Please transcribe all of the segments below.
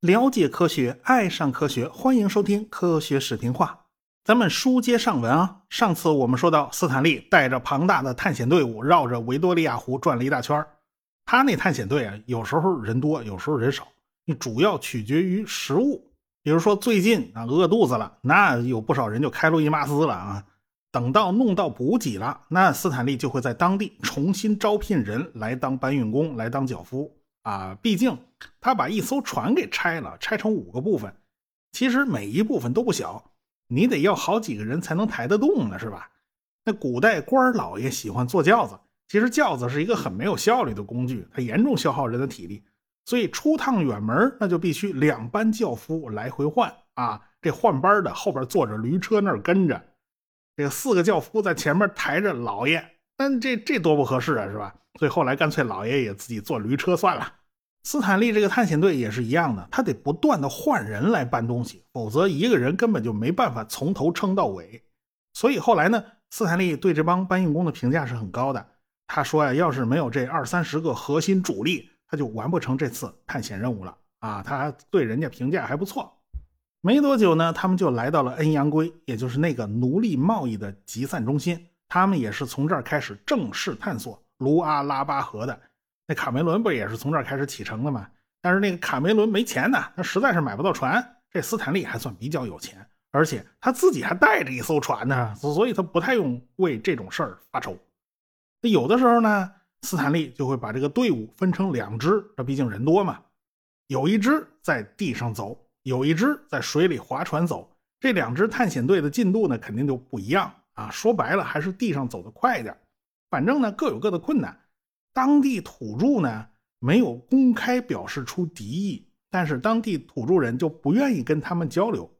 了解科学，爱上科学，欢迎收听《科学视频化》。咱们书接上文啊，上次我们说到，斯坦利带着庞大的探险队伍绕着维多利亚湖转了一大圈儿他那探险队啊，有时候人多，有时候人少，主要取决于食物。比如说最近啊，饿肚子了，那有不少人就开路易马斯了啊。等到弄到补给了，那斯坦利就会在当地重新招聘人来当搬运工，来当脚夫。啊，毕竟他把一艘船给拆了，拆成五个部分，其实每一部分都不小，你得要好几个人才能抬得动呢，是吧？那古代官老爷喜欢坐轿子，其实轿子是一个很没有效率的工具，它严重消耗人的体力，所以出趟远门那就必须两班轿夫来回换啊。这换班的后边坐着驴车那儿跟着，这四个轿夫在前面抬着老爷，那这这多不合适啊，是吧？所以后来干脆老爷也自己坐驴车算了。斯坦利这个探险队也是一样的，他得不断的换人来搬东西，否则一个人根本就没办法从头撑到尾。所以后来呢，斯坦利对这帮搬运工的评价是很高的。他说呀，要是没有这二三十个核心主力，他就完不成这次探险任务了啊。他还对人家评价还不错。没多久呢，他们就来到了恩阳圭，也就是那个奴隶贸易的集散中心。他们也是从这儿开始正式探索。卢阿拉巴河的那卡梅伦不也是从这儿开始启程的吗？但是那个卡梅伦没钱呢，他实在是买不到船。这斯坦利还算比较有钱，而且他自己还带着一艘船呢，所以他不太用为这种事儿发愁。那有的时候呢，斯坦利就会把这个队伍分成两支，那毕竟人多嘛。有一支在地上走，有一只在水里划船走。这两支探险队的进度呢，肯定就不一样啊。说白了，还是地上走的快一点。反正呢，各有各的困难。当地土著呢，没有公开表示出敌意，但是当地土著人就不愿意跟他们交流。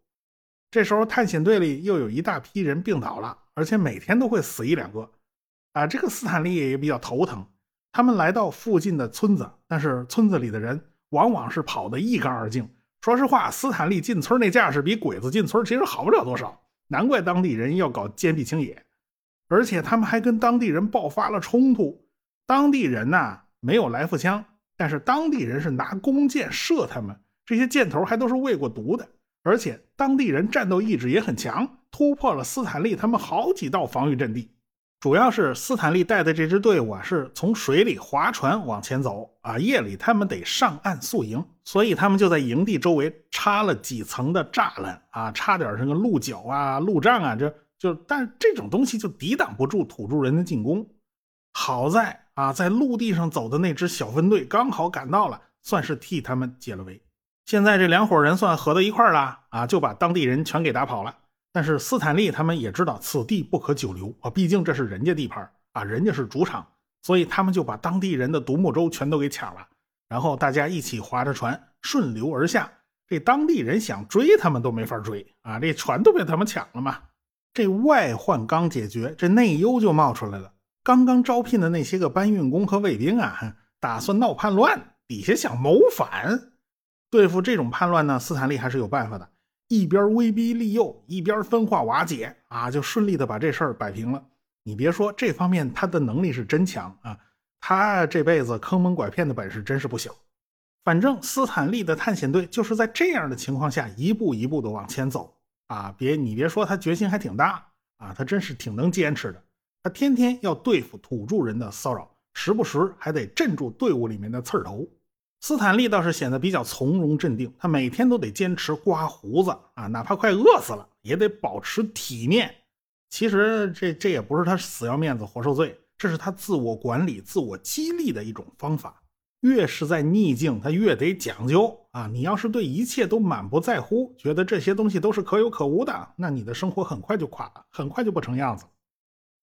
这时候，探险队里又有一大批人病倒了，而且每天都会死一两个。啊，这个斯坦利也比较头疼。他们来到附近的村子，但是村子里的人往往是跑得一干二净。说实话，斯坦利进村那架势比鬼子进村其实好不了多少，难怪当地人要搞坚壁清野。而且他们还跟当地人爆发了冲突，当地人呐没有来福枪，但是当地人是拿弓箭射他们，这些箭头还都是喂过毒的。而且当地人战斗意志也很强，突破了斯坦利他们好几道防御阵地。主要是斯坦利带的这支队伍啊，是从水里划船往前走啊，夜里他们得上岸宿营，所以他们就在营地周围插了几层的栅栏啊，插点什么鹿角啊、鹿杖啊，这。就，但这种东西就抵挡不住土著人的进攻。好在啊，在陆地上走的那支小分队刚好赶到了，算是替他们解了围。现在这两伙人算合到一块了啊，就把当地人全给打跑了。但是斯坦利他们也知道此地不可久留啊，毕竟这是人家地盘啊，人家是主场，所以他们就把当地人的独木舟全都给抢了。然后大家一起划着船顺流而下。这当地人想追他们都没法追啊，这船都被他们抢了嘛。这外患刚解决，这内忧就冒出来了。刚刚招聘的那些个搬运工和卫兵啊，打算闹叛乱，底下想谋反。对付这种叛乱呢，斯坦利还是有办法的。一边威逼利诱，一边分化瓦解，啊，就顺利的把这事儿摆平了。你别说，这方面他的能力是真强啊！他这辈子坑蒙拐骗的本事真是不小。反正斯坦利的探险队就是在这样的情况下，一步一步的往前走。啊，别你别说，他决心还挺大啊，他真是挺能坚持的。他天天要对付土著人的骚扰，时不时还得镇住队伍里面的刺头。斯坦利倒是显得比较从容镇定，他每天都得坚持刮胡子啊，哪怕快饿死了也得保持体面。其实这这也不是他死要面子活受罪，这是他自我管理、自我激励的一种方法。越是在逆境，他越得讲究啊！你要是对一切都满不在乎，觉得这些东西都是可有可无的，那你的生活很快就垮了，很快就不成样子。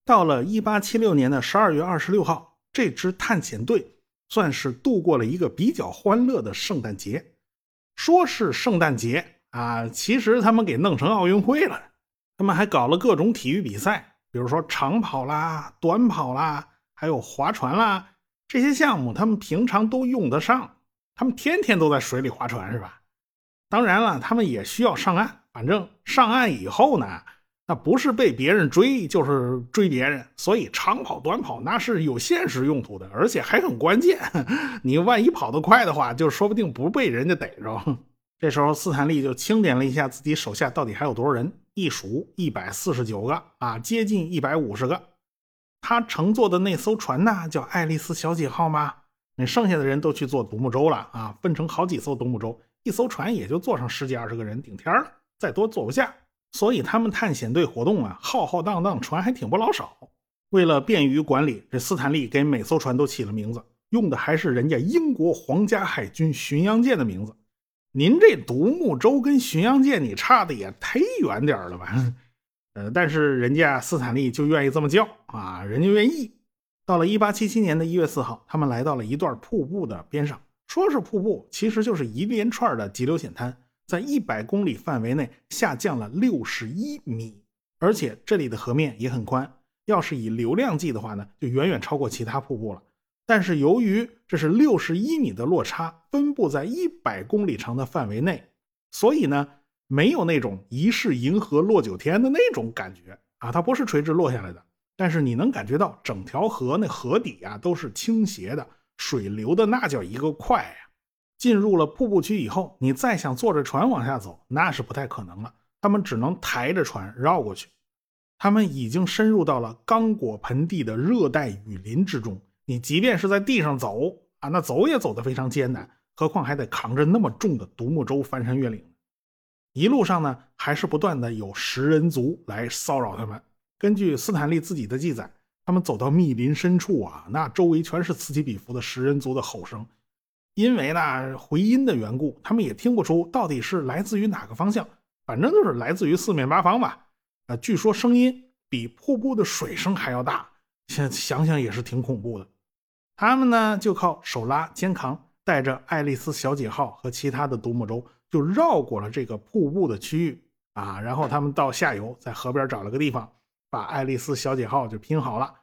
到了一八七六年的十二月二十六号，这支探险队算是度过了一个比较欢乐的圣诞节。说是圣诞节啊，其实他们给弄成奥运会了。他们还搞了各种体育比赛，比如说长跑啦、短跑啦，还有划船啦。这些项目他们平常都用得上，他们天天都在水里划船，是吧？当然了，他们也需要上岸。反正上岸以后呢，那不是被别人追，就是追别人，所以长跑、短跑那是有现实用途的，而且还很关键。你万一跑得快的话，就说不定不被人家逮着。这时候，斯坦利就清点了一下自己手下到底还有多少人，一数一百四十九个啊，接近一百五十个。他乘坐的那艘船呢，叫爱丽丝小姐号吗？那剩下的人都去坐独木舟了啊，分成好几艘独木舟，一艘船也就坐上十几二十个人顶天了，再多坐不下。所以他们探险队活动啊，浩浩荡荡，船还挺不老少。为了便于管理，这斯坦利给每艘船都起了名字，用的还是人家英国皇家海军巡洋舰的名字。您这独木舟跟巡洋舰，你差的也忒远点了吧？呃，但是人家斯坦利就愿意这么叫啊，人家愿意。到了1877年的一月四号，他们来到了一段瀑布的边上，说是瀑布，其实就是一连串的急流险滩，在一百公里范围内下降了六十一米，而且这里的河面也很宽，要是以流量计的话呢，就远远超过其他瀑布了。但是由于这是六十一米的落差，分布在一百公里长的范围内，所以呢，没有那种疑是银河落九天的那种感觉啊，它不是垂直落下来的。但是你能感觉到整条河那河底啊都是倾斜的，水流的那叫一个快呀！进入了瀑布区以后，你再想坐着船往下走，那是不太可能了。他们只能抬着船绕过去。他们已经深入到了刚果盆地的热带雨林之中。你即便是在地上走啊，那走也走得非常艰难，何况还得扛着那么重的独木舟翻山越岭。一路上呢，还是不断的有食人族来骚扰他们。根据斯坦利自己的记载，他们走到密林深处啊，那周围全是此起彼伏的食人族的吼声。因为呢回音的缘故，他们也听不出到底是来自于哪个方向，反正就是来自于四面八方吧。啊，据说声音比瀑布的水声还要大，想想想也是挺恐怖的。他们呢，就靠手拉肩扛，带着爱丽丝小姐号和其他的独木舟，就绕过了这个瀑布的区域啊。然后他们到下游，在河边找了个地方，把爱丽丝小姐号就拼好了，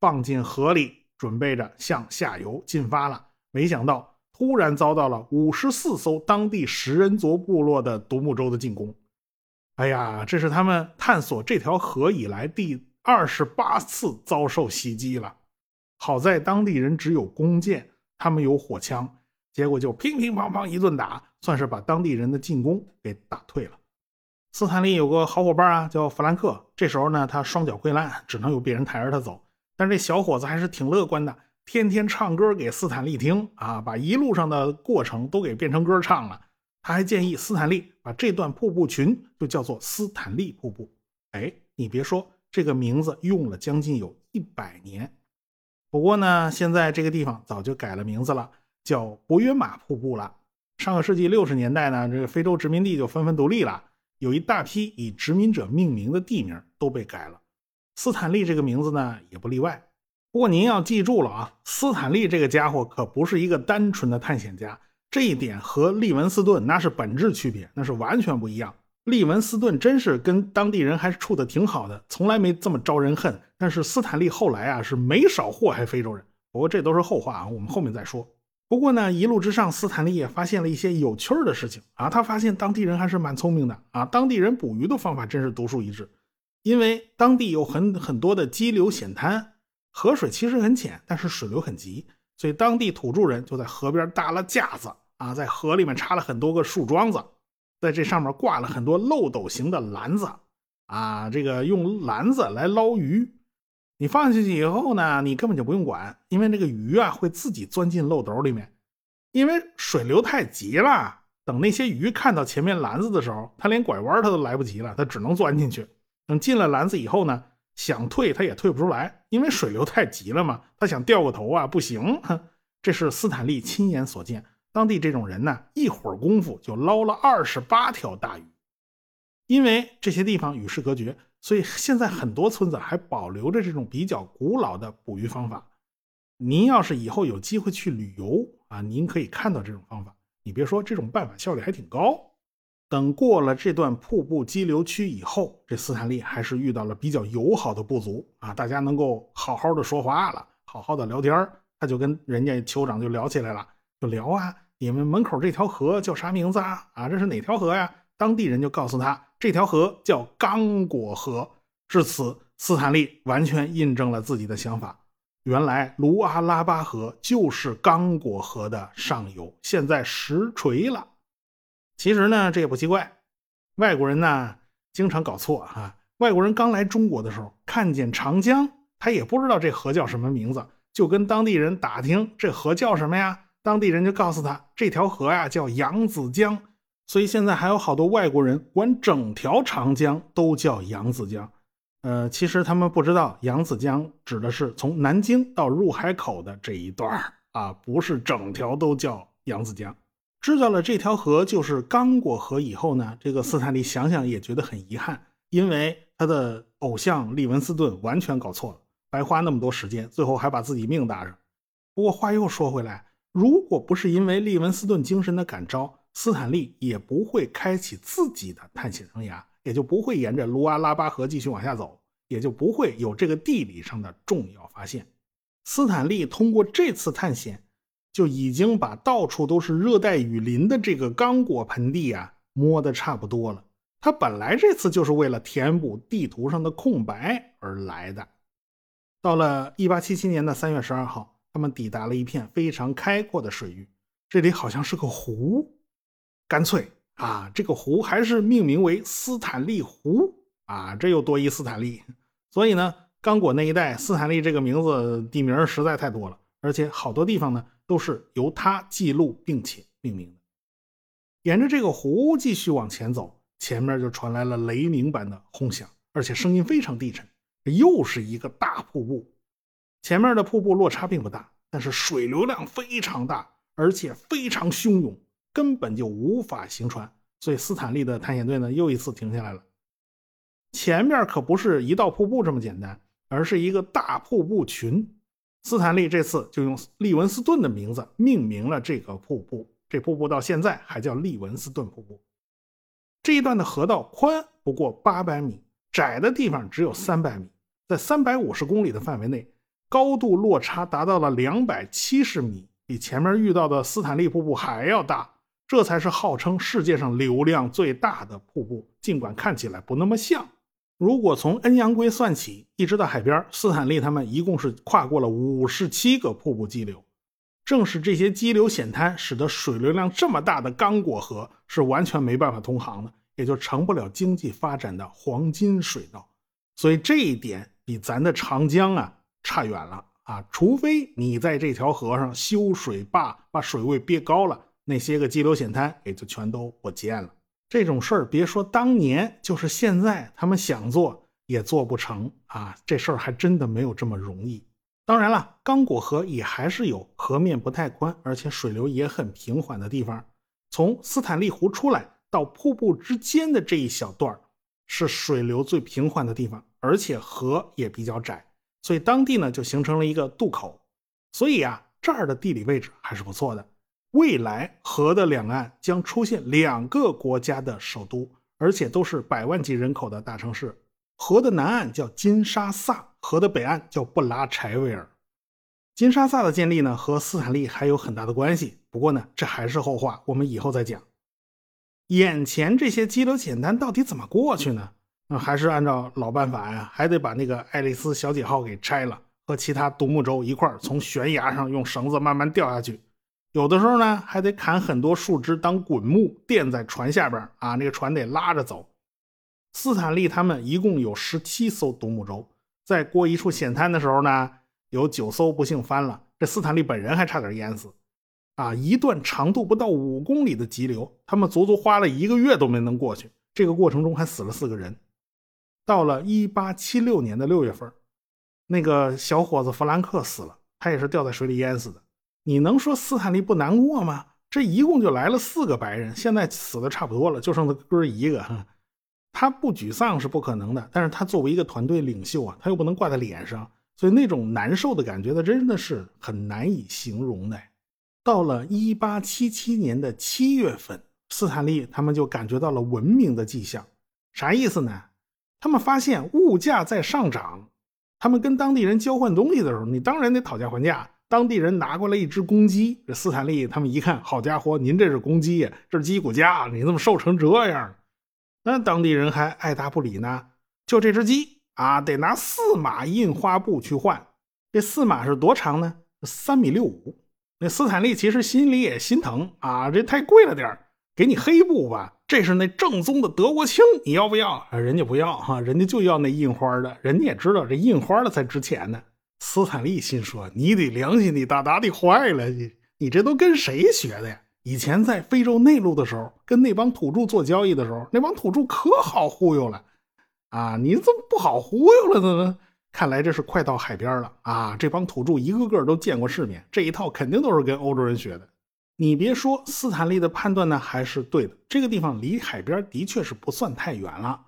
放进河里，准备着向下游进发了。没想到，忽然遭到了五十四艘当地食人族部落的独木舟的进攻。哎呀，这是他们探索这条河以来第二十八次遭受袭击了。好在当地人只有弓箭，他们有火枪，结果就乒乒乓乓一顿打，算是把当地人的进攻给打退了。斯坦利有个好伙伴啊，叫弗兰克。这时候呢，他双脚溃烂，只能由别人抬着他走。但这小伙子还是挺乐观的，天天唱歌给斯坦利听啊，把一路上的过程都给变成歌唱了。他还建议斯坦利把这段瀑布群就叫做斯坦利瀑布。哎，你别说，这个名字用了将近有一百年。不过呢，现在这个地方早就改了名字了，叫博约马瀑布了。上个世纪六十年代呢，这个非洲殖民地就纷纷独立了，有一大批以殖民者命名的地名都被改了。斯坦利这个名字呢，也不例外。不过您要记住了啊，斯坦利这个家伙可不是一个单纯的探险家，这一点和利文斯顿那是本质区别，那是完全不一样。利文斯顿真是跟当地人还是处的挺好的，从来没这么招人恨。但是斯坦利后来啊是没少祸害非洲人，不过这都是后话啊，我们后面再说。不过呢，一路之上，斯坦利也发现了一些有趣儿的事情啊。他发现当地人还是蛮聪明的啊，当地人捕鱼的方法真是独树一帜。因为当地有很很多的激流险滩，河水其实很浅，但是水流很急，所以当地土著人就在河边搭了架子啊，在河里面插了很多个树桩子。在这上面挂了很多漏斗形的篮子，啊，这个用篮子来捞鱼，你放进去以后呢，你根本就不用管，因为那个鱼啊会自己钻进漏斗里面，因为水流太急了。等那些鱼看到前面篮子的时候，它连拐弯它都来不及了，它只能钻进去。等进了篮子以后呢，想退他也退不出来，因为水流太急了嘛。他想掉个头啊，不行。这是斯坦利亲眼所见。当地这种人呢，一会儿功夫就捞了二十八条大鱼。因为这些地方与世隔绝，所以现在很多村子还保留着这种比较古老的捕鱼方法。您要是以后有机会去旅游啊，您可以看到这种方法。你别说，这种办法效率还挺高。等过了这段瀑布激流区以后，这斯坦利还是遇到了比较友好的部族啊，大家能够好好的说话了，好好的聊天他就跟人家酋长就聊起来了。就聊啊，你们门口这条河叫啥名字啊？啊，这是哪条河呀？当地人就告诉他，这条河叫刚果河。至此，斯坦利完全印证了自己的想法。原来卢阿拉巴河就是刚果河的上游，现在实锤了。其实呢，这也不奇怪，外国人呢经常搞错啊。外国人刚来中国的时候，看见长江，他也不知道这河叫什么名字，就跟当地人打听这河叫什么呀？当地人就告诉他，这条河呀叫扬子江。所以现在还有好多外国人管整条长江都叫扬子江。呃，其实他们不知道，扬子江指的是从南京到入海口的这一段啊，不是整条都叫扬子江。知道了这条河就是刚果河以后呢，这个斯坦利想想也觉得很遗憾，因为。他的偶像利文斯顿完全搞错了，白花那么多时间，最后还把自己命搭上。不过话又说回来，如果不是因为利文斯顿精神的感召，斯坦利也不会开启自己的探险生涯，也就不会沿着卢阿拉巴河继续往下走，也就不会有这个地理上的重要发现。斯坦利通过这次探险，就已经把到处都是热带雨林的这个刚果盆地啊摸得差不多了。他本来这次就是为了填补地图上的空白而来的。到了1877年的3月12号，他们抵达了一片非常开阔的水域，这里好像是个湖，干脆啊，这个湖还是命名为斯坦利湖啊，这又多一斯坦利。所以呢，刚果那一带斯坦利这个名字地名实在太多了，而且好多地方呢都是由他记录并且命名的。沿着这个湖继续往前走。前面就传来了雷鸣般的轰响，而且声音非常低沉。这又是一个大瀑布，前面的瀑布落差并不大，但是水流量非常大，而且非常汹涌，根本就无法行船。所以斯坦利的探险队呢又一次停下来了。前面可不是一道瀑布这么简单，而是一个大瀑布群。斯坦利这次就用利文斯顿的名字命名了这个瀑布，这瀑布到现在还叫利文斯顿瀑布。这一段的河道宽不过八百米，窄的地方只有三百米，在三百五十公里的范围内，高度落差达到了两百七十米，比前面遇到的斯坦利瀑布还要大。这才是号称世界上流量最大的瀑布，尽管看起来不那么像。如果从恩阳龟算起，一直到海边，斯坦利他们一共是跨过了五十七个瀑布激流。正是这些激流险滩，使得水流量这么大的刚果河是完全没办法通航的。也就成不了经济发展的黄金水道，所以这一点比咱的长江啊差远了啊！除非你在这条河上修水坝，把水位憋高了，那些个激流险滩也就全都不见了。这种事儿别说当年，就是现在，他们想做也做不成啊！这事儿还真的没有这么容易。当然了，刚果河也还是有河面不太宽，而且水流也很平缓的地方。从斯坦利湖出来。到瀑布之间的这一小段是水流最平缓的地方，而且河也比较窄，所以当地呢就形成了一个渡口。所以啊，这儿的地理位置还是不错的。未来河的两岸将出现两个国家的首都，而且都是百万级人口的大城市。河的南岸叫金沙萨，河的北岸叫布拉柴维尔。金沙萨的建立呢和斯坦利还有很大的关系，不过呢这还是后话，我们以后再讲。眼前这些激流简单到底怎么过去呢？那还是按照老办法呀，还得把那个爱丽丝小姐号给拆了，和其他独木舟一块儿从悬崖上用绳子慢慢掉下去。有的时候呢，还得砍很多树枝当滚木垫在船下边啊，那个船得拉着走。斯坦利他们一共有十七艘独木舟，在过一处险滩的时候呢，有九艘不幸翻了，这斯坦利本人还差点淹死。啊，一段长度不到五公里的急流，他们足足花了一个月都没能过去。这个过程中还死了四个人。到了一八七六年的六月份，那个小伙子弗兰克死了，他也是掉在水里淹死的。你能说斯坦利不难过吗？这一共就来了四个白人，现在死的差不多了，就剩他哥一个。他不沮丧是不可能的，但是他作为一个团队领袖啊，他又不能挂在脸上，所以那种难受的感觉，他真的是很难以形容的。到了一八七七年的七月份，斯坦利他们就感觉到了文明的迹象。啥意思呢？他们发现物价在上涨。他们跟当地人交换东西的时候，你当然得讨价还价。当地人拿过来一只公鸡，这斯坦利他们一看，好家伙，您这是公鸡，这是鸡骨架，你怎么瘦成这样？那当地人还爱答不理呢。就这只鸡啊，得拿四码印花布去换。这四码是多长呢？三米六五。那斯坦利其实心里也心疼啊，这太贵了点给你黑布吧。这是那正宗的德国青，你要不要？人家不要哈，人家就要那印花的。人家也知道这印花的才值钱呢。斯坦利心说：“你得良心，你大大的坏了，你你这都跟谁学的呀？以前在非洲内陆的时候，跟那帮土著做交易的时候，那帮土著可好忽悠了啊！你怎么不好忽悠了呢？看来这是快到海边了啊！这帮土著一个个都见过世面，这一套肯定都是跟欧洲人学的。你别说，斯坦利的判断呢还是对的。这个地方离海边的确是不算太远了。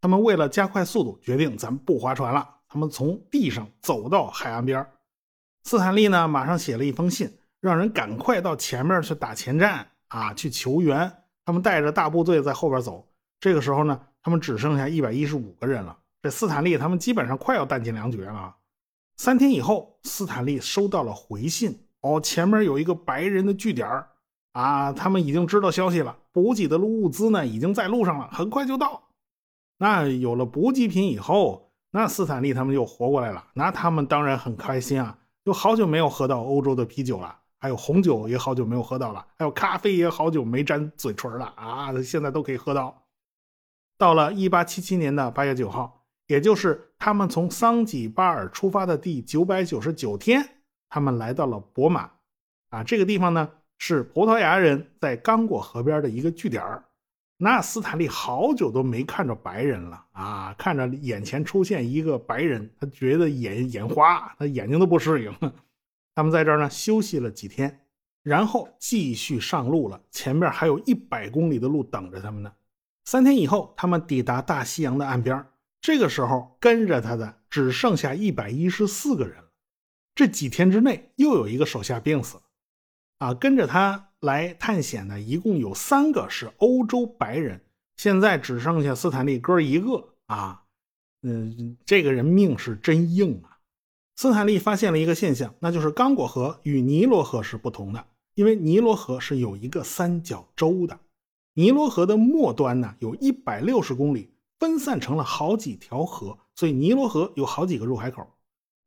他们为了加快速度，决定咱不划船了。”他们从地上走到海岸边斯坦利呢，马上写了一封信，让人赶快到前面去打前站啊，去求援。他们带着大部队在后边走。这个时候呢，他们只剩下一百一十五个人了。这斯坦利他们基本上快要弹尽粮绝了。三天以后，斯坦利收到了回信，哦，前面有一个白人的据点啊，他们已经知道消息了，补给的物资呢已经在路上了，很快就到。那有了补给品以后。那斯坦利他们又活过来了，那他们当然很开心啊！就好久没有喝到欧洲的啤酒了，还有红酒也好久没有喝到了，还有咖啡也好久没沾嘴唇了啊！现在都可以喝到。到了一八七七年的八月九号，也就是他们从桑吉巴尔出发的第九百九十九天，他们来到了博马，啊，这个地方呢是葡萄牙人在刚果河边的一个据点儿。那斯坦利好久都没看着白人了啊！看着眼前出现一个白人，他觉得眼眼花，他眼睛都不适应。他们在这儿呢休息了几天，然后继续上路了。前面还有一百公里的路等着他们呢。三天以后，他们抵达大西洋的岸边。这个时候，跟着他的只剩下一百一十四个人了。这几天之内，又有一个手下病死了。啊，跟着他。来探险的一共有三个是欧洲白人，现在只剩下斯坦利哥一个啊。嗯，这个人命是真硬啊。斯坦利发现了一个现象，那就是刚果河与尼罗河是不同的，因为尼罗河是有一个三角洲的。尼罗河的末端呢有一百六十公里，分散成了好几条河，所以尼罗河有好几个入海口。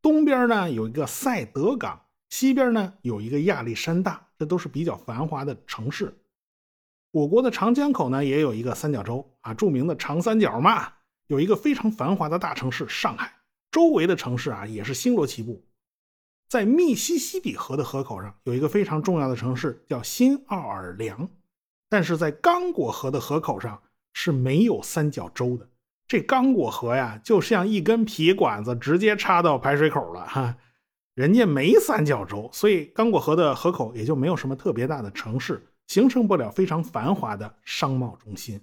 东边呢有一个塞德港，西边呢有一个亚历山大。这都是比较繁华的城市。我国的长江口呢，也有一个三角洲啊，著名的长三角嘛，有一个非常繁华的大城市上海，周围的城市啊也是星罗棋布。在密西西比河的河口上，有一个非常重要的城市叫新奥尔良，但是在刚果河的河口上是没有三角洲的。这刚果河呀，就像一根皮管子，直接插到排水口了哈。人家没三角洲，所以刚果河的河口也就没有什么特别大的城市，形成不了非常繁华的商贸中心。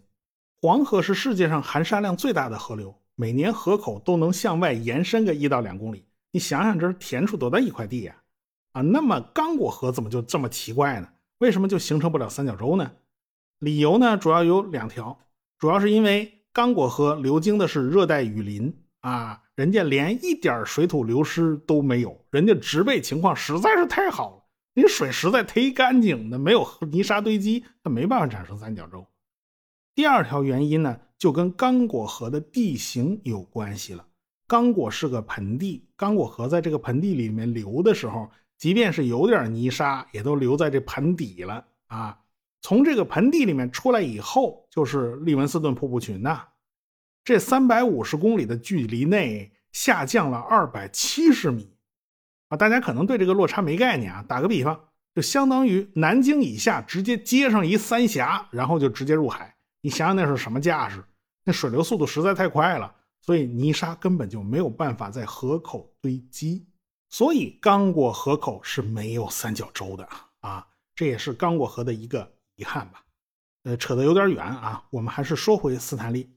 黄河是世界上含沙量最大的河流，每年河口都能向外延伸个一到两公里。你想想，这是填出多大一块地呀？啊，那么刚果河怎么就这么奇怪呢？为什么就形成不了三角洲呢？理由呢，主要有两条，主要是因为刚果河流经的是热带雨林啊。人家连一点水土流失都没有，人家植被情况实在是太好了，你水实在忒干净的，没有泥沙堆积，它没办法产生三角洲。第二条原因呢，就跟刚果河的地形有关系了。刚果是个盆地，刚果河在这个盆地里面流的时候，即便是有点泥沙，也都留在这盆底了啊。从这个盆地里面出来以后，就是利文斯顿瀑布群呐。这三百五十公里的距离内下降了二百七十米，啊，大家可能对这个落差没概念啊。打个比方，就相当于南京以下直接接上一三峡，然后就直接入海。你想想那是什么架势？那水流速度实在太快了，所以泥沙根本就没有办法在河口堆积，所以刚果河口是没有三角洲的啊。这也是刚果河的一个遗憾吧。呃，扯得有点远啊，我们还是说回斯坦利。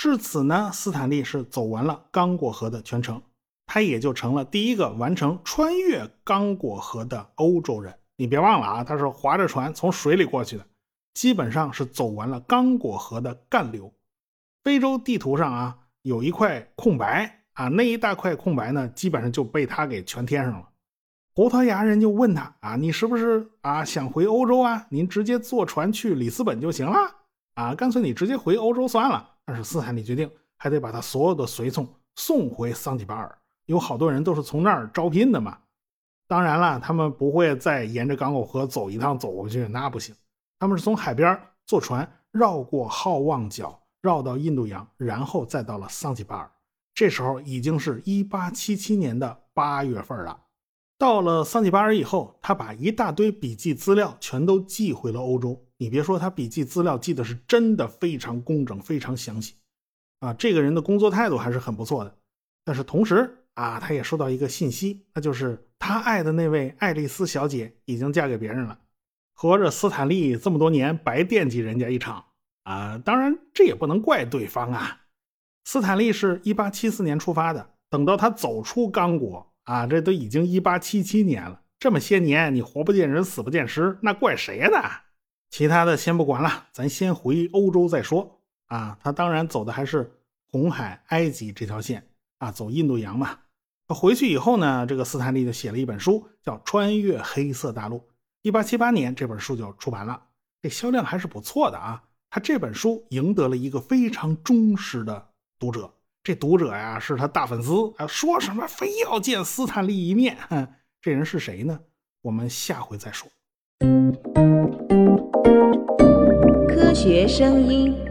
至此呢，斯坦利是走完了刚果河的全程，他也就成了第一个完成穿越刚果河的欧洲人。你别忘了啊，他是划着船从水里过去的，基本上是走完了刚果河的干流。非洲地图上啊有一块空白啊，那一大块空白呢，基本上就被他给全填上了。葡萄牙人就问他啊，你是不是啊想回欧洲啊？您直接坐船去里斯本就行了啊，干脆你直接回欧洲算了。但是斯坦利决定还得把他所有的随从送回桑吉巴尔，有好多人都是从那儿招聘的嘛。当然了，他们不会再沿着港口河走一趟走过去，那不行。他们是从海边坐船绕过好望角，绕到印度洋，然后再到了桑吉巴尔。这时候已经是一八七七年的八月份了。到了桑吉巴尔以后，他把一大堆笔记资料全都寄回了欧洲。你别说，他笔记资料记得是真的非常工整、非常详细啊！这个人的工作态度还是很不错的。但是同时啊，他也收到一个信息，那就是他爱的那位爱丽丝小姐已经嫁给别人了。合着斯坦利这么多年白惦记人家一场啊！当然，这也不能怪对方啊。斯坦利是一八七四年出发的，等到他走出刚果啊，这都已经一八七七年了。这么些年，你活不见人，死不见尸，那怪谁呢？其他的先不管了，咱先回欧洲再说啊。他当然走的还是红海、埃及这条线啊，走印度洋嘛。回去以后呢，这个斯坦利就写了一本书，叫《穿越黑色大陆》。一八七八年，这本书就出版了，这销量还是不错的啊。他这本书赢得了一个非常忠实的读者，这读者呀是他大粉丝啊，说什么非要见斯坦利一面。这人是谁呢？我们下回再说。学声音。